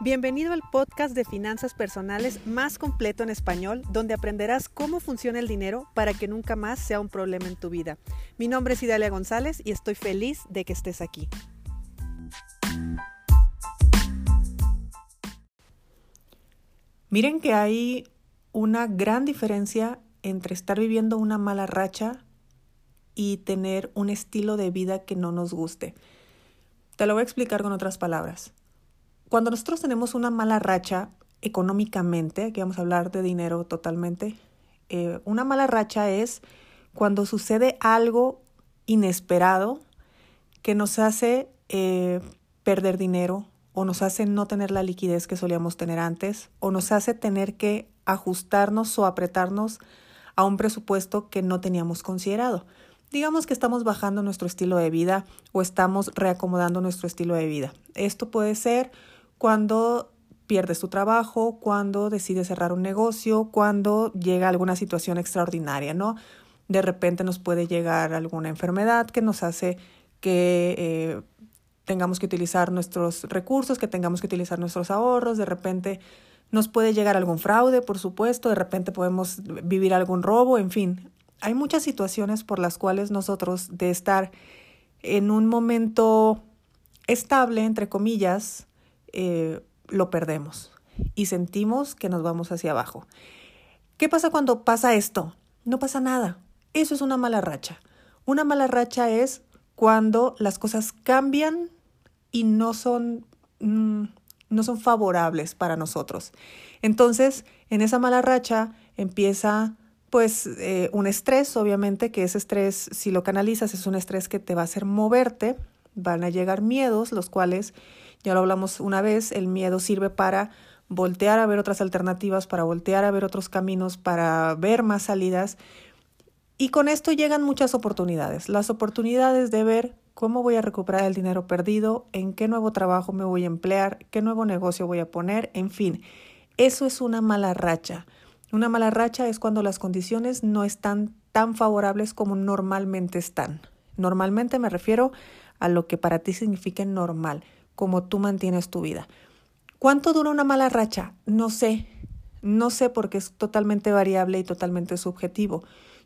Bienvenido al podcast de finanzas personales más completo en español, donde aprenderás cómo funciona el dinero para que nunca más sea un problema en tu vida. Mi nombre es Idalia González y estoy feliz de que estés aquí. Miren que hay una gran diferencia entre estar viviendo una mala racha y tener un estilo de vida que no nos guste. Te lo voy a explicar con otras palabras. Cuando nosotros tenemos una mala racha económicamente, aquí vamos a hablar de dinero totalmente, eh, una mala racha es cuando sucede algo inesperado que nos hace eh, perder dinero o nos hace no tener la liquidez que solíamos tener antes o nos hace tener que ajustarnos o apretarnos a un presupuesto que no teníamos considerado. Digamos que estamos bajando nuestro estilo de vida o estamos reacomodando nuestro estilo de vida. Esto puede ser cuando pierdes tu trabajo, cuando decides cerrar un negocio, cuando llega alguna situación extraordinaria, ¿no? De repente nos puede llegar alguna enfermedad que nos hace que eh, tengamos que utilizar nuestros recursos, que tengamos que utilizar nuestros ahorros, de repente nos puede llegar algún fraude, por supuesto, de repente podemos vivir algún robo, en fin. Hay muchas situaciones por las cuales nosotros de estar en un momento estable, entre comillas, eh, lo perdemos y sentimos que nos vamos hacia abajo. ¿Qué pasa cuando pasa esto? No pasa nada. Eso es una mala racha. Una mala racha es cuando las cosas cambian y no son, mm, no son favorables para nosotros. Entonces, en esa mala racha empieza pues eh, un estrés, obviamente, que ese estrés, si lo canalizas, es un estrés que te va a hacer moverte, van a llegar miedos, los cuales ya lo hablamos una vez, el miedo sirve para voltear a ver otras alternativas, para voltear a ver otros caminos, para ver más salidas. Y con esto llegan muchas oportunidades. Las oportunidades de ver cómo voy a recuperar el dinero perdido, en qué nuevo trabajo me voy a emplear, qué nuevo negocio voy a poner, en fin. Eso es una mala racha. Una mala racha es cuando las condiciones no están tan favorables como normalmente están. Normalmente me refiero a lo que para ti significa normal como tú mantienes tu vida. ¿Cuánto dura una mala racha? No sé. No sé porque es totalmente variable y totalmente subjetivo.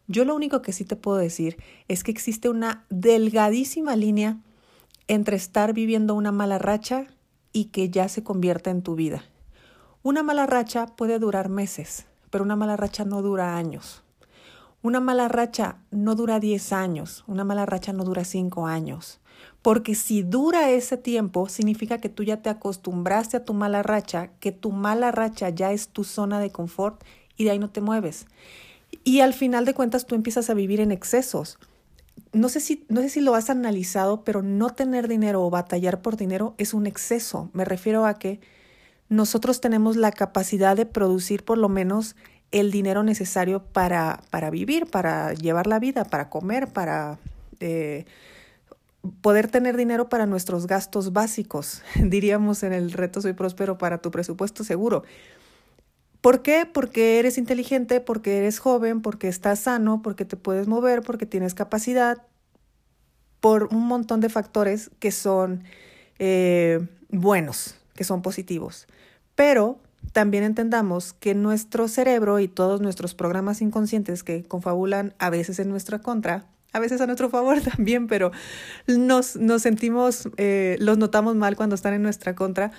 Yo lo único que sí te puedo decir es que existe una delgadísima línea entre estar viviendo una mala racha y que ya se convierta en tu vida. Una mala racha puede durar meses, pero una mala racha no dura años. Una mala racha no dura 10 años, una mala racha no dura 5 años. Porque si dura ese tiempo, significa que tú ya te acostumbraste a tu mala racha, que tu mala racha ya es tu zona de confort y de ahí no te mueves. Y al final de cuentas tú empiezas a vivir en excesos. No sé si, no sé si lo has analizado, pero no tener dinero o batallar por dinero es un exceso. Me refiero a que nosotros tenemos la capacidad de producir por lo menos el dinero necesario para, para vivir, para llevar la vida, para comer, para eh, poder tener dinero para nuestros gastos básicos, diríamos en el reto Soy Próspero para tu presupuesto seguro. ¿Por qué? Porque eres inteligente, porque eres joven, porque estás sano, porque te puedes mover, porque tienes capacidad, por un montón de factores que son eh, buenos, que son positivos. Pero también entendamos que nuestro cerebro y todos nuestros programas inconscientes que confabulan a veces en nuestra contra, a veces a nuestro favor también, pero nos, sentimos, eh, los notamos mal cuando están en nuestra contra,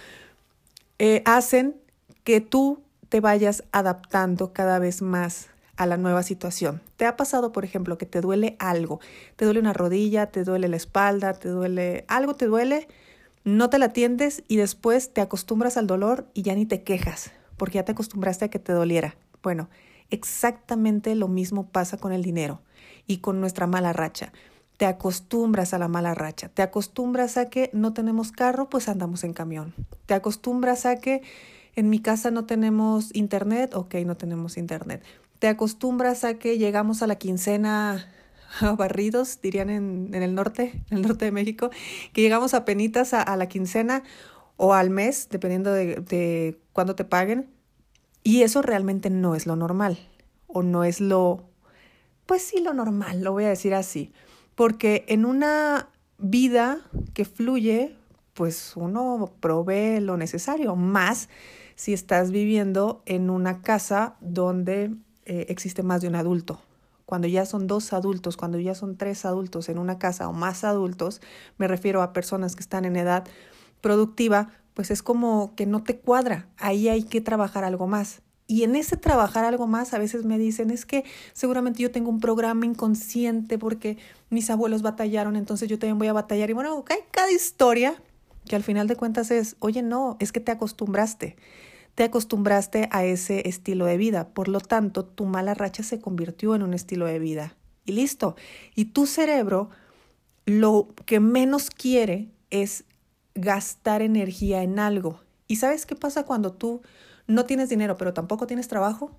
eh, hacen que tú te vayas adaptando cada vez más a la nueva situación. ¿Te ha pasado, por ejemplo, que te duele algo? Te duele una rodilla, te duele la espalda, te duele algo, te duele, no te la atiendes y después te acostumbras al dolor y ya ni te quejas, porque ya te acostumbraste a que te doliera. Bueno, exactamente lo mismo pasa con el dinero y con nuestra mala racha. Te acostumbras a la mala racha, te acostumbras a que no tenemos carro, pues andamos en camión. Te acostumbras a que en mi casa no tenemos internet, ok, no tenemos internet. Te acostumbras a que llegamos a la quincena barridos, dirían en, en, el norte, en el norte de México, que llegamos a penitas a, la quincena o al mes, dependiendo de, de cuándo te paguen. Y eso realmente no es lo normal o no es lo pues sí, lo normal, lo voy a decir así, porque en una vida que fluye, pues uno provee lo necesario, más si estás viviendo en una casa donde eh, existe más de un adulto. Cuando ya son dos adultos, cuando ya son tres adultos en una casa o más adultos, me refiero a personas que están en edad productiva, pues es como que no te cuadra. Ahí hay que trabajar algo más. Y en ese trabajar algo más, a veces me dicen, es que seguramente yo tengo un programa inconsciente porque mis abuelos batallaron, entonces yo también voy a batallar. Y bueno, hay cada historia que al final de cuentas es, oye, no, es que te acostumbraste, te acostumbraste a ese estilo de vida, por lo tanto, tu mala racha se convirtió en un estilo de vida y listo. Y tu cerebro lo que menos quiere es gastar energía en algo. ¿Y sabes qué pasa cuando tú no tienes dinero, pero tampoco tienes trabajo?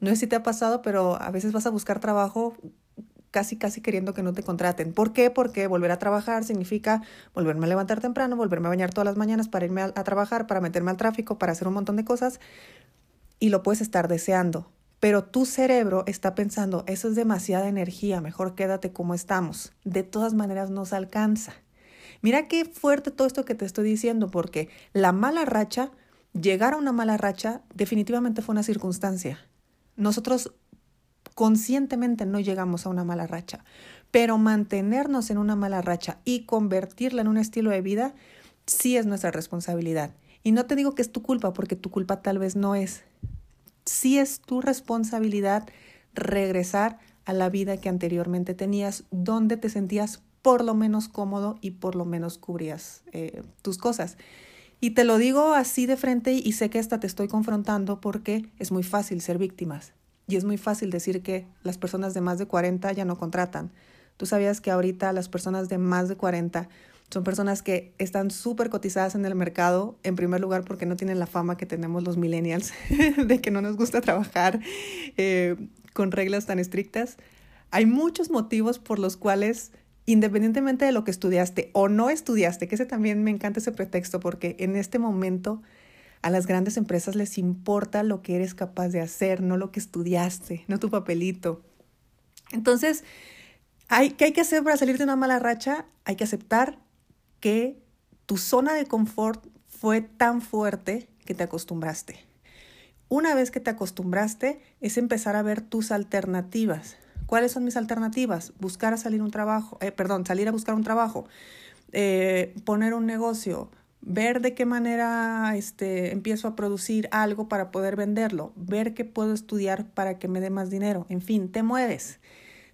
No sé si te ha pasado, pero a veces vas a buscar trabajo casi, casi queriendo que no te contraten. ¿Por qué? Porque volver a trabajar significa volverme a levantar temprano, volverme a bañar todas las mañanas para irme a, trabajar, para meterme al tráfico, para hacer un montón de cosas y lo puedes estar deseando. Pero tu cerebro está pensando, eso es demasiada energía, mejor quédate como estamos. De todas maneras nos alcanza. Mira qué fuerte todo esto que te estoy diciendo, porque la mala racha, llegar a una mala racha, definitivamente fue una circunstancia. Nosotros conscientemente no llegamos a una mala racha, pero mantenernos en una mala racha y convertirla en un estilo de vida sí es nuestra responsabilidad. Y no te digo que es tu culpa, porque tu culpa tal vez no es. Sí es tu responsabilidad regresar a la vida que anteriormente tenías, donde te sentías por lo menos cómodo y por lo menos cubrías eh, tus cosas. Y te lo digo así de frente y sé que esta te estoy confrontando porque es muy fácil ser víctimas. Y es muy fácil decir que las personas de más de 40 ya no contratan. Tú sabías que ahorita las personas de más de 40 son personas que están súper cotizadas en el mercado, en primer lugar porque no tienen la fama que tenemos los millennials, de que no nos gusta trabajar eh, con reglas tan estrictas. Hay muchos motivos por los cuales, independientemente de lo que estudiaste o no estudiaste, que ese también me encanta ese pretexto porque en este momento a las grandes empresas les importa lo que eres capaz de hacer, no lo que estudiaste, no tu papelito. Entonces, ¿qué hay que hacer para salir de una mala racha? Hay que aceptar que tu zona de confort fue tan fuerte que te acostumbraste. Una vez que te acostumbraste, es empezar a ver tus alternativas. ¿Cuáles son mis alternativas? Buscar a salir un trabajo, eh, perdón, salir a buscar un trabajo, eh, poner un negocio, ver de qué manera este, empiezo a producir algo para poder venderlo, ver qué puedo estudiar para que me dé más dinero, en fin, te mueves.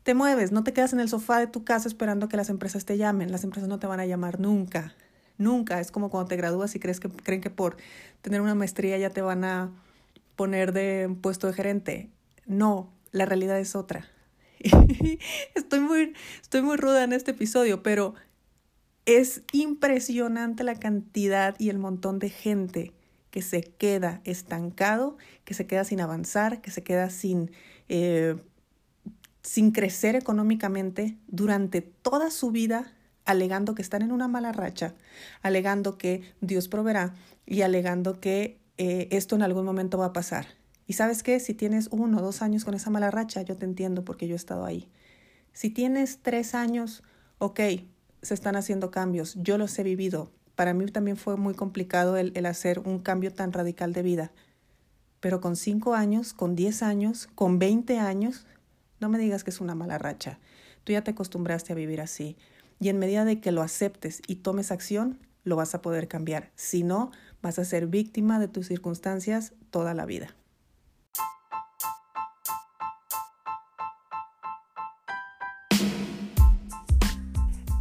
Te mueves, no te quedas en el sofá de tu casa esperando que las empresas te llamen. Las empresas no te van a llamar nunca. Nunca. Es como cuando te gradúas y crees que creen que por tener una maestría ya te van a poner de puesto de gerente. No, la realidad es otra. estoy muy, estoy muy ruda en este episodio, pero es impresionante la cantidad y el montón de gente que se queda estancado, que se queda sin avanzar, que se queda sin, eh, sin crecer económicamente durante toda su vida, alegando que están en una mala racha, alegando que Dios proveerá y alegando que eh, esto en algún momento va a pasar. Y sabes qué, si tienes uno o dos años con esa mala racha, yo te entiendo porque yo he estado ahí. Si tienes tres años, ok, se están haciendo cambios. Yo los he vivido. Para mí también fue muy complicado el, el hacer un cambio tan radical de vida. Pero con cinco años, con diez años, con veinte años, no me digas que es una mala racha. Tú ya te acostumbraste a vivir así. Y en medida de que lo aceptes y tomes acción, lo vas a poder cambiar. Si no, vas a ser víctima de tus circunstancias toda la vida.